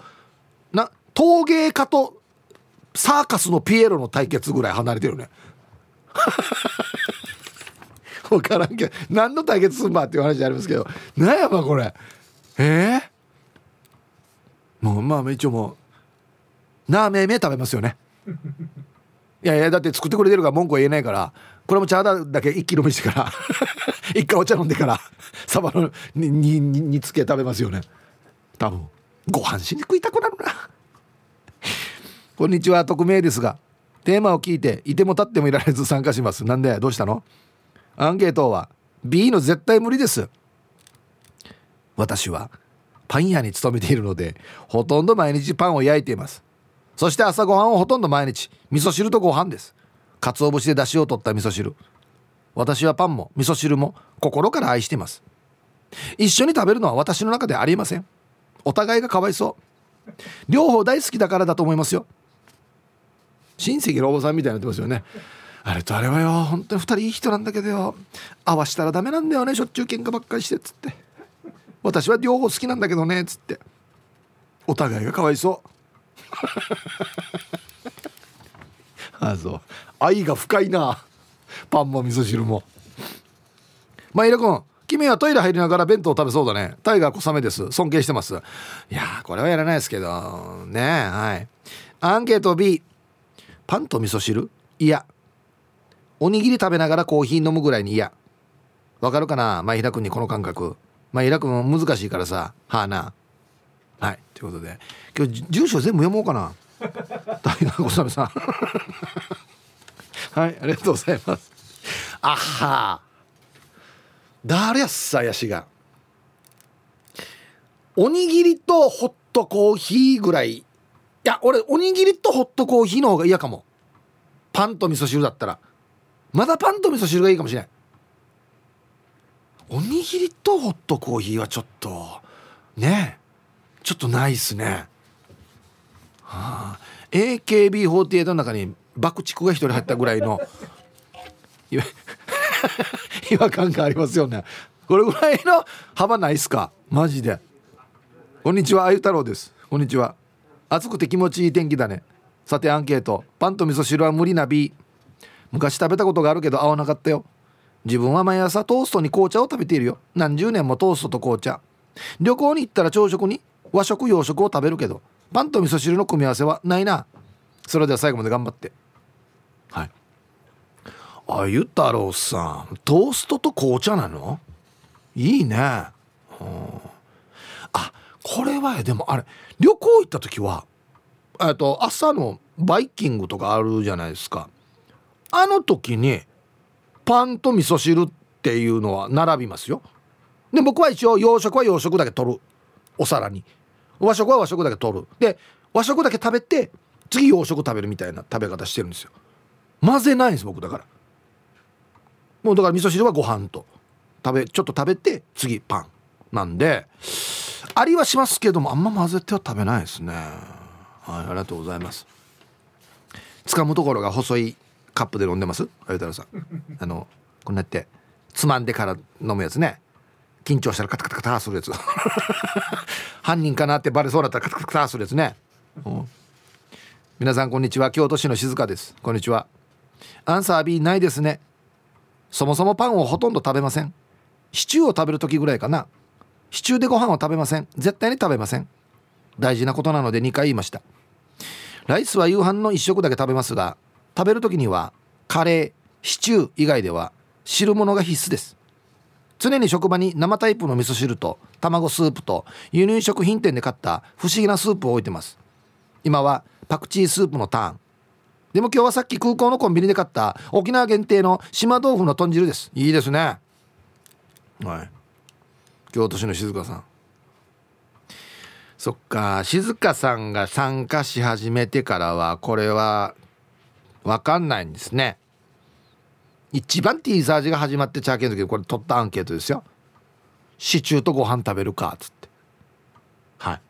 う。な陶芸家とサーカスのピエロの対決ぐらい離れてるね。分からんけど何の対決すんばっていう話ありますけど。何やばこれ。ええー、もうまあ一応もうなあめめ食べますよね。いやいやだって作ってくれてるから文句は言えないから。これもチャーダーだけ一気飲みしてから 一回お茶飲んでからサバの煮つけ食べますよね。多分。ご飯しに食いたくなるな。こんにちは匿名ですがテーマを聞いていても立ってもいられず参加します。なんでどうしたの？アンケートは B の絶対無理です。私はパン屋に勤めているのでほとんど毎日パンを焼いています。そして朝ごはんをほとんど毎日味噌汁とご飯です。鰹節で出汁を取った味噌汁。私はパンも味噌汁も心から愛しています。一緒に食べるのは私の中でありません。お互いがかわいそう。両方大好きだからだと思いますよ。親戚のおばさんみたいになってますよね。あれとあれはよ本当に2人いい人なんだけどよ。合わしたらダメなんだよねしょっちゅう喧嘩ばっかりしてっつって。私は両方好きなんだけどねっつって。お互いがかわいそう。あそう。愛が深いな。パンも味噌汁も。まあいらくん君はトイレ入りながら弁当食べそうだね。タイガー小雨です。尊敬してます。いやこれはやらないですけど。ねはい。アンケート B パンと味噌汁？いや。おにぎり食べながらコーヒー飲むぐらいに嫌わかるかな？前平君にこの感覚。前平君難しいからさ。はあな。はい。ということで。今日住所全部読もうかな。大学小雨さん。はいありがとうございます。あは。誰やっさやしが。おにぎりとホットコーヒーぐらい。いや俺おにぎりとホットコーヒーの方が嫌かも。パンと味噌汁だったら。まだパンと味噌汁がいいかもしれないおにぎりとホットコーヒーはちょっとね。ちょっとないっすね。はあ。AKB48 の中に爆竹が一人入ったぐらいの 違和感がありますよね。これぐらいの幅ないっすか？マジで。こんにちはあゆ太郎です。こんにちは。暑くて気持ちいい天気だね。さてアンケート。パンと味噌汁は無理な B 昔食べたことがあるけど合わなかったよ。自分は毎朝トーストに紅茶を食べているよ。何十年もトーストと紅茶。旅行に行ったら朝食に和食洋食を食べるけど。パンと味噌汁の組み合わせはないな。それでは最後まで頑張って。はい。あゆ太郎さん。トーストと紅茶なの？いいね、うん、あこれはでもあれ旅行行った時はと朝のバイキングとかあるじゃないですか。あの時にパンと味噌汁っていうのは並びますよ。で僕は一応洋食は洋食だけ取る。お皿に。和食は和食だけ取る。で和食だけ食べて次洋食食べるみたいな食べ方してるんですよ。混ぜないんです僕だから。もうだから味噌汁はご飯と。食べちょっと食べて次パンなんで。ありはしますけどもあんま混ぜては食べないですね。はいありがとうございます。掴むところが細いカップで飲んでます？あゆたらさん。あのこんなってつまんでから飲むやつね。緊張したらカタカタカタするやつ。犯人かなってバレそうだったらカタカタカタするやつね、うん、皆さんこんにちは。京都市の静香です。こんにちは。アンサー B ないですね。そもそもパンをほとんど食べません。シチューを食べる時ぐらいかな。シチューでご飯を食べません。絶対に食べません。大事なことなので2回言いました。ライスは夕飯の1食だけ食べますが食べる時にはカレーシチュー以外では汁物が必須です。常に職場に生タイプの味噌汁と卵スープと輸入食品店で買った不思議なスープを置いてます。今はパクチースープのターン。でも今日はさっき空港のコンビニで買った沖縄限定の島豆腐の豚汁です。いいですね。はい。京都市の静香さん。そっか。静香さんが参加し始めてからはこれは分かんないんですね。一番ティーザージが始まってチャーケンの時これ取ったアンケートですよ。シチューとご飯食べるかっつって。はい。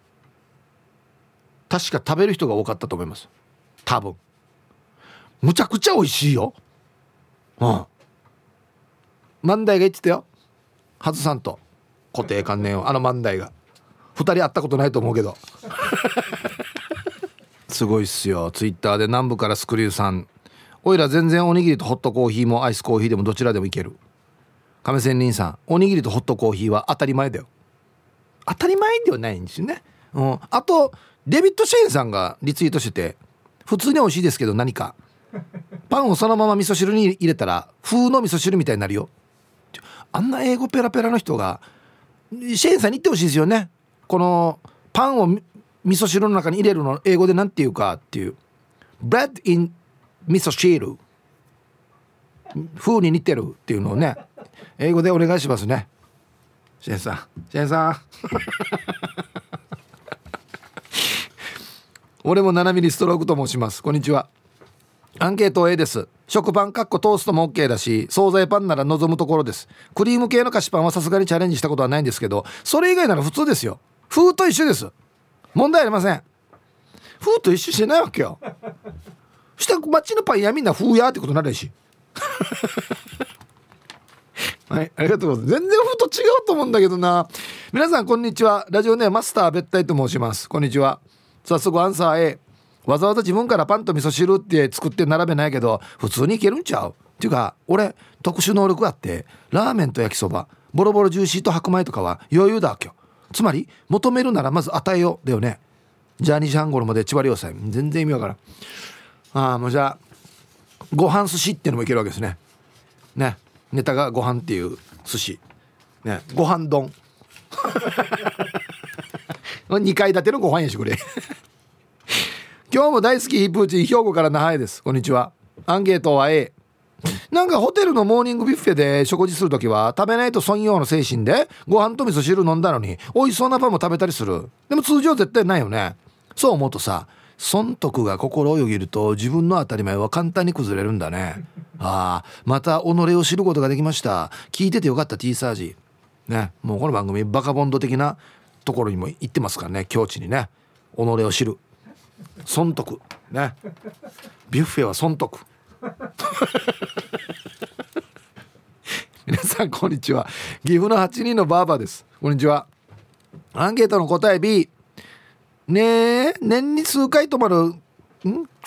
確か食べる人が多かったと思います。多分。むちゃくちゃ美味しいよ。うん。万代が言ってたよ。はずさんと固定観念を。あの万代が。2人会ったことないと思うけど。すごいっすよ。ツイッターで南部からスクリューさんおいら全然おにぎりとホットコーヒーもアイスコーヒーでもどちらでもいける。亀仙人さんおにぎりとホットコーヒーは当たり前だよ。当たり前ではないんですよね、うん、あとデビッド・シェーンさんがリツイートしてて普通に美味しいですけど何か。パンをそのまま味噌汁に入れたら風の味噌汁みたいになるよ。あんな英語ペラペラの人がシェーンさんに言ってほしいですよね。このパンを味噌汁の中に入れるの英語で何て言うかっていう。Bread in 味噌汁。風に似てるっていうのをね英語でお願いしますね。シェンさん。シェンさん。俺も7ミリストロークと申します。こんにちは。アンケート A です。食パンかっこトーストも OK だし惣菜パンなら望むところです。クリーム系の菓子パンはさすがにチャレンジしたことはないんですけどそれ以外なら普通ですよ。風と一緒です。問題ありません。風と一緒してないわけよ。した町のパン屋みんな風やってことになるし はいありがとうございます。全然風と違うと思うんだけどな。皆さんこんにちは。ラジオネーマスター別体と申します。こんにちは。早速アンサー A わざわざ自分からパンと味噌汁って作って並べないけど普通にいけるんちゃう？っていうか俺特殊能力あってラーメンと焼きそばボロボロジューシーと白米とかは余裕だわけよつまり求めるならまず与えようだよね。じゃあ2時半頃まで千葉良斎全然意味わからんああもうじゃあご飯寿司っていうのもいけるわけですね。ね。ネタがご飯っていう寿司。ね。ご飯丼。2階建てのご飯やしこれ。今日も大好きプーチン兵庫から那覇へです。こんにちは。アンケートは A なんかホテルのモーニングビュッフェで食事する時は食べないと損用の精神でご飯と味噌汁飲んだのに美味しそうなパンも食べたりする。でも通常絶対ないよね。そう思うとさ損得が心をよぎると自分の当たり前は簡単に崩れるんだね。ああまた己を知ることができました。聞いててよかった T サージ。ねもうこの番組バカボンド的なところにも行ってますからね境地にね。己を知る。損得。ね。ビュッフェは損得。皆さんこんにちは。岐阜の8人のバーバです。こんにちは。アンケートの答え B ねえ年に数回泊まるん？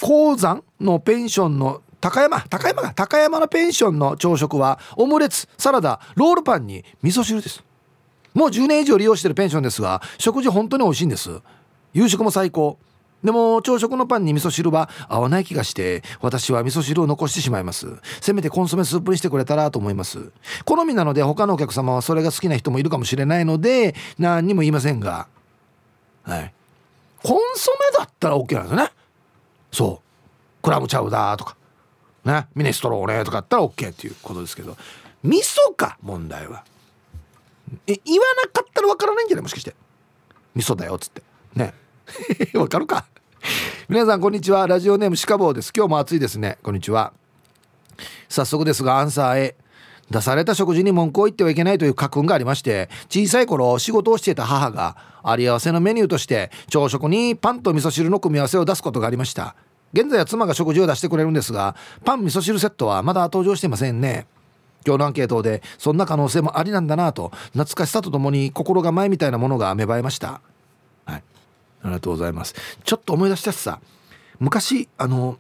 鉱山のペンションの高山？高山が高山のペンションの朝食はオムレツサラダロールパンに味噌汁です。もう10年以上利用してるペンションですが食事本当に美味しいんです。夕食も最高。でも朝食のパンに味噌汁は合わない気がして私は味噌汁を残してしまいます。せめてコンソメスープにしてくれたらと思います。好みなので他のお客様はそれが好きな人もいるかもしれないので何にも言いませんが。はい。コンソメだったら OK なんですね。そう。クラムチャウダーとか。ね。ミネストローネとかあったら OK っていうことですけど。味噌か問題は。え言わなかったらわからないんじゃない？もしかして。味噌だよっつって。ね。わかるか？皆さんこんにちは。ラジオネームシカボーです。今日も暑いですね。こんにちは。早速ですがアンサー A 出された食事に文句を言ってはいけないという家訓がありまして小さい頃仕事をしていた母があり合わせのメニューとして朝食にパンと味噌汁の組み合わせを出すことがありました。現在は妻が食事を出してくれるんですがパン味噌汁セットはまだ登場していませんね。今日のアンケートでそんな可能性もありなんだなと懐かしさとともに心構えみたいなものが芽生えました。はい。ありがとうございます。ちょっと思い出したしさ昔あの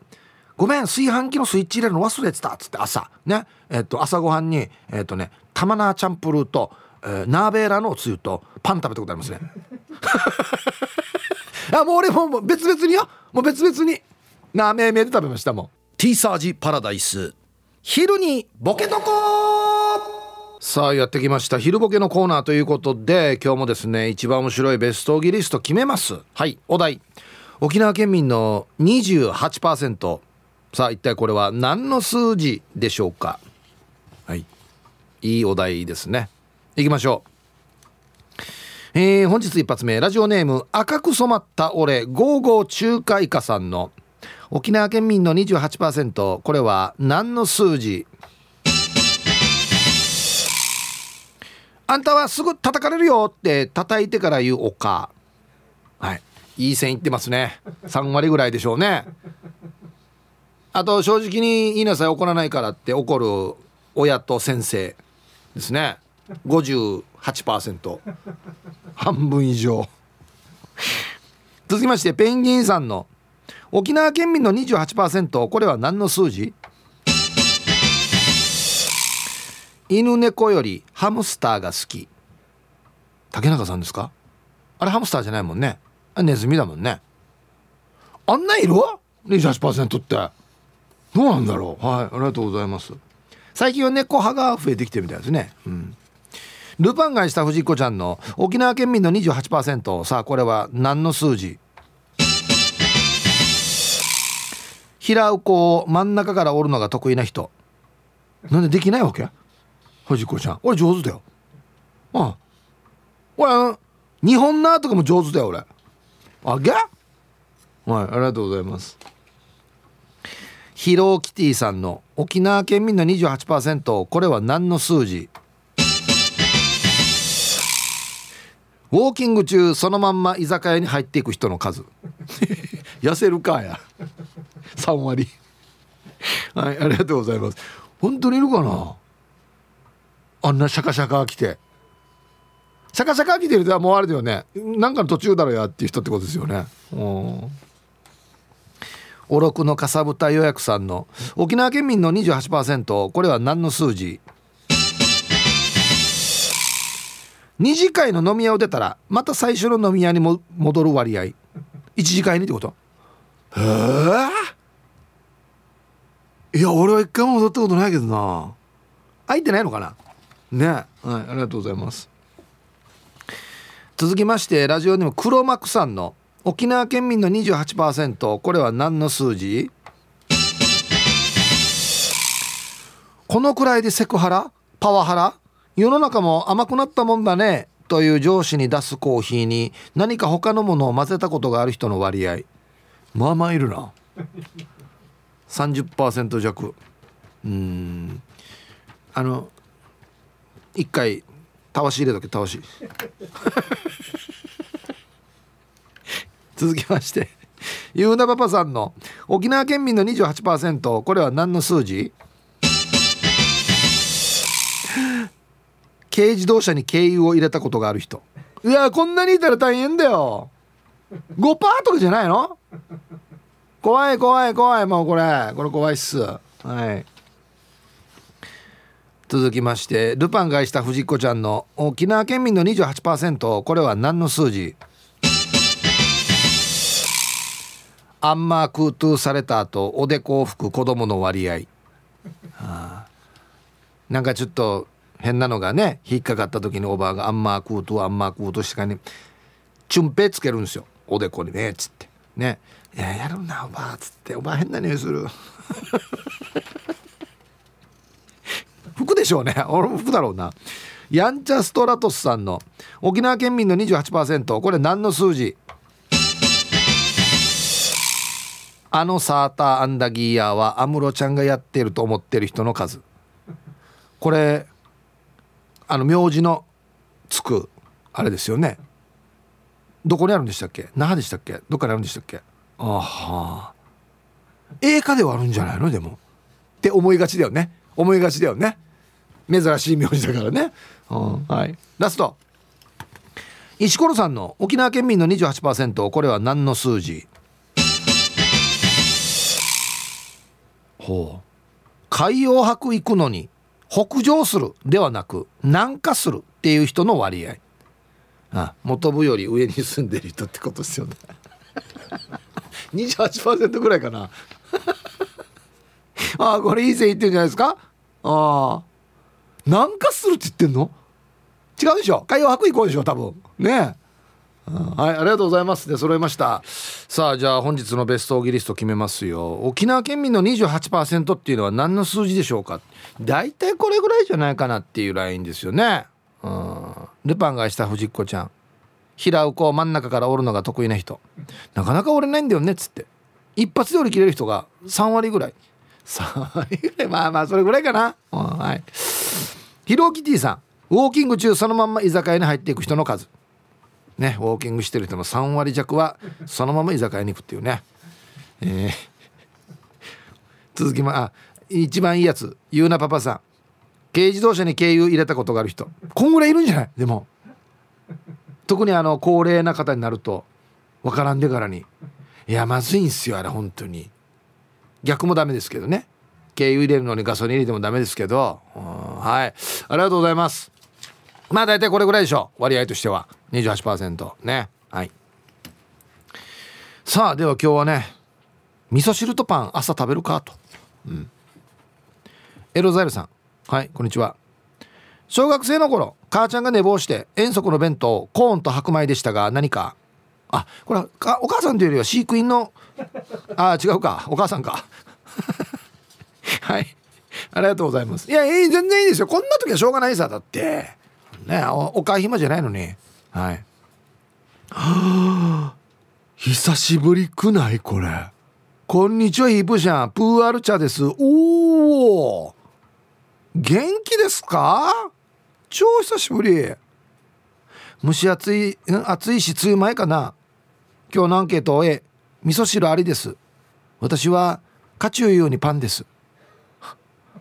ごめん炊飯器のスイッチ入れるの忘れてたっつって朝。ね。えっと朝ごはんにえっとね玉菜チャンプルーと、えー、ナーベーラのつゆとパン食べたことありますね。あもう俺も別々によ。もう別々に。なめめで食べましたもん T サージパラダイス。昼にボケとこさあやってきました。昼ボケのコーナーということで今日もですね一番面白いベストギリスト決めます。はい。お題。沖縄県民の28%さあ一体これは何の数字でしょうか。はい。いいお題ですね。いきましょうえー、本日一発目ラジオネーム赤く染まった俺ゴーゴー中華イカさんの沖縄県民の28%これは何の数字？あんたはすぐ叩かれるよって叩いてから言うおか。はい。いい線いってますね。3割ぐらいでしょうね。あと正直に言いなさい怒らないからって怒る親と先生ですね。58%半分以上。続きましてペンギンさんの沖縄県民の28%これは何の数字？犬猫よりハムスターが好き。竹中さんですか？あれハムスターじゃないもんね。あネズミだもんね。あんないる ?28% って。どうなんだろう？はいありがとうございます。最近は猫派が増えてきてるみたいですね。うん。ルパンがした藤子ちゃんの沖縄県民の28%さあこれは何の数字？平うこを真ん中から折るのが得意な人。なんでできないわけ？藤子ちゃん。俺上手だよ。ああ。俺日本なとかも上手だよ俺。あげはいありがとうございます。ヒローキティさんの沖縄県民の28%これは何の数字？ウォーキング中そのまんま居酒屋に入っていく人の数。痩せるかや。3割はいありがとうございます。本当にいるかな？あんなシャカシャカ来て。シャカシャカ来てるとはもうあれだよね。なんかの途中だろやっていう人ってことですよね。うん。おろくのかさぶた予約さんの。沖縄県民の28%これは何の数字？2次会の飲み屋を出たらまた最初の飲み屋にも戻る割合。1次会にってこと？へえいや俺は一回も戻ったことないけどな。空いてないのかな？ね。はいありがとうございます。続きましてラジオネーム黒幕さんの沖縄県民の28%これは何の数字？このくらいでセクハラ？パワハラ？世の中も甘くなったもんだねという上司に出すコーヒーに何か他のものを混ぜたことがある人の割合。まあまあいるな。30%弱。うん。あの一回たわし入れとけたわし。続きましてゆうなパパさんの沖縄県民の28%これは何の数字？軽自動車に軽油を入れたことがある人。いやこんなにいたら大変だよ。5%とかじゃないの？怖い怖い怖い。もうこれ。これ怖いっす。はい。続きましてルパンがした藤子ちゃんの沖縄県民の28%これは何の数字？アンマークートゥーされた後おでこを拭く子供の割合、はあ、なんかちょっと変なのがね引っかかった時におばあがアンマークートゥーアンマークートゥーしかにチュンペつけるんですよ。おでこにねっつって。ね。いややるなおばあっつって。おばあ変な匂いする。服でしょうね。俺も服だろうな。ヤンチャストラトスさんの沖縄県民の28%これ何の数字？あのサーターアンダギーヤーは安室ちゃんがやってると思ってる人の数。これあの名字のつくあれですよね。どこにあるんでしたっけ？那覇でしたっけ？どっかにあるんでしたっけ？ああ映画ではあるんじゃないの？でも。って思いがちだよね。思いがちだよね。珍しい名字だからね、うん、はい。ラスト。石ころさんの沖縄県民の28%これは何の数字？ほう。海洋博行くのに北上するではなく南下するっていう人の割合。あ元部より上に住んでる人ってことですよね。28%ぐらいかな。あこれいい線いってるんじゃないですか？ああ南下するって言ってんの？違うでしょ。海洋博行こうでしょ多分。ねえ。はいありがとうございます。で揃いました。さあじゃあ本日のベストオギリスト決めますよ。沖縄県民の28%っていうのは何の数字でしょうか？大体これぐらいじゃないかなっていうラインですよね。うん。ルパンがした藤子ちゃん。平尾子真ん中から折るのが得意な人。なかなか折れないんだよねっつって。一発で折り切れる人が3割ぐらい。3割ぐらい。まあまあそれぐらいかな、うん、はい。ヒロキティさん。ウォーキング中そのまんま居酒屋に入っていく人の数。ねウォーキングしてる人の3割弱はそのまま居酒屋に行くっていうね、えー、続きまあ一番いいやつ。ゆうなパパさん。軽自動車に軽油入れたことがある人。こんぐらいいるんじゃない？でも。特にあの高齢な方になると分からんでからに。いやまずいんすよあれ本当に。逆もダメですけどね。軽油入れるのにガソリン入れてもダメですけど。はい。ありがとうございます。まあ大体これぐらいでしょう。割合としては。28%ね。はい。さあでは今日はね味噌汁とパン朝食べるかと。うん。エロザイルさん。はいこんにちは。小学生の頃母ちゃんが寝坊して遠足の弁当コーンと白米でしたが何か？あこれはお母さんというよりは飼育員の？あ違うか。お母さんか。はい。ありがとうございます。いや全然いいですよ。こんな時はしょうがないさだって。ねおお母暇じゃないのに。はい。は あ久しぶりくないこれ。こんにちはヒープシャン。プーアルチャです。おお元気ですか？超久しぶり。蒸し暑い暑いし梅雨前かな。今日のアンケートを終え味噌汁ありです。私はカチューようにパンです。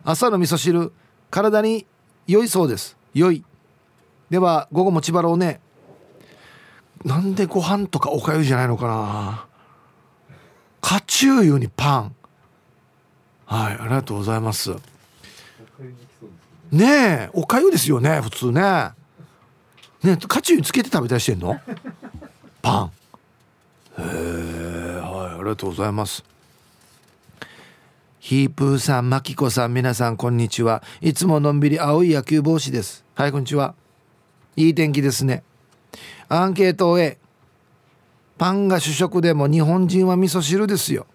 朝の味噌汁体に良いそうです。良いでは午後も千葉ろうね。なんでご飯とかおかゆじゃないのかな。カチューユにパン。はいありがとうございます。ねえおかゆですよね普通ね。ねカチューにつけて食べたりしてんの？パン。へえはいありがとうございます。ヒープーさんマキコさん皆さんこんにちは。いつものんびり青い野球帽子です。はいこんにちは。いい天気ですね。アンケートを終えパンが主食でも日本人は味噌汁ですよ。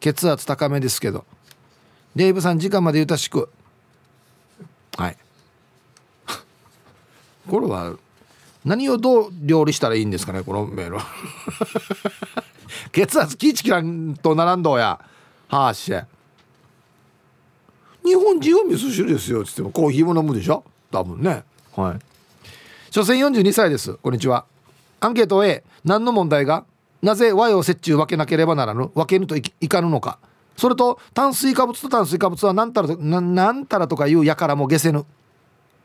血圧高めですけど。デイブさん時間までゆたしく。はい。これは何をどう料理したらいいんですかねこのメール血圧気ぃちきらんと並んどうや。はあし。日本人は味噌汁ですよっつっても。コーヒーも飲むでしょ。多分ね。はい。所詮42歳です。こんにちは。アンケート A 何の問題が？なぜ和洋折衷分けなければならぬ？分けぬといかぬのか。それと炭水化物と炭水化物は何たら何たらとかいうやからもげせぬ。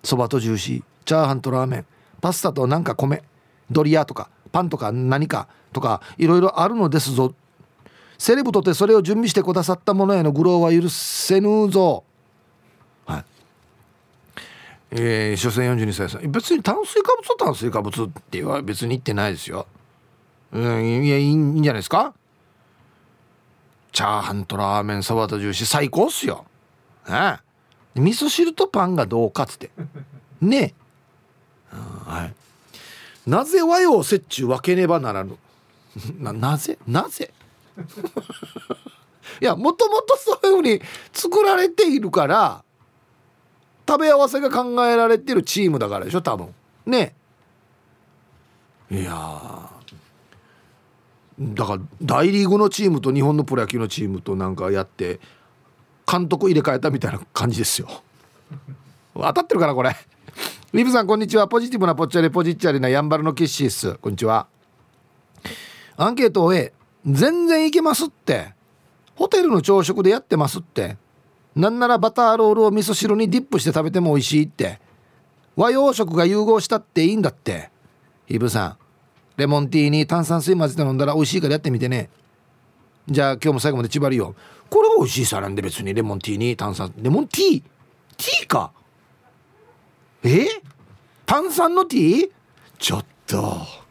そばとジューシー。チャーハンとラーメン。パスタとなんか米。ドリアとかパンとか何かとかいろいろあるのですぞ。セレブとてそれを準備してくださったものへの愚弄は許せぬぞ。えー、所詮42歳さん。別に炭水化物と炭水化物っては別に言ってないですよ。うんいやいいんじゃないですか？チャーハンとラーメンそばとジューシー最高っすよ。ね味噌汁とパンがどうかっつって。ねえ、はい、なぜ和洋折衷分けねばならぬ？ななぜ？なぜ？いやもともとそういうふうに作られているから食べ合わせが考えられてるチームだからでしょ多分。ね。いやだから大リーグのチームと日本のプロ野球のチームとなんかやって監督入れ替えたみたいな感じですよ。当たってるかなこれ。リブさんこんにちは。ポジティブなぽっちゃりポジッチャリなやんばるのキッシースこんにちは。アンケートを A 全然いけますって。ホテルの朝食でやってますって。なんならバターロールを味噌汁にディップして食べても美味しいって。和洋食が融合したっていいんだって。イブさんレモンティーに炭酸水混ぜて飲んだら美味しいからやってみてね。じゃあ今日も最後まで縛りよ。これが美味しいさなんで別に。レモンティーに炭酸。レモンティー？ティーか？え？炭酸のティー？ちょっと。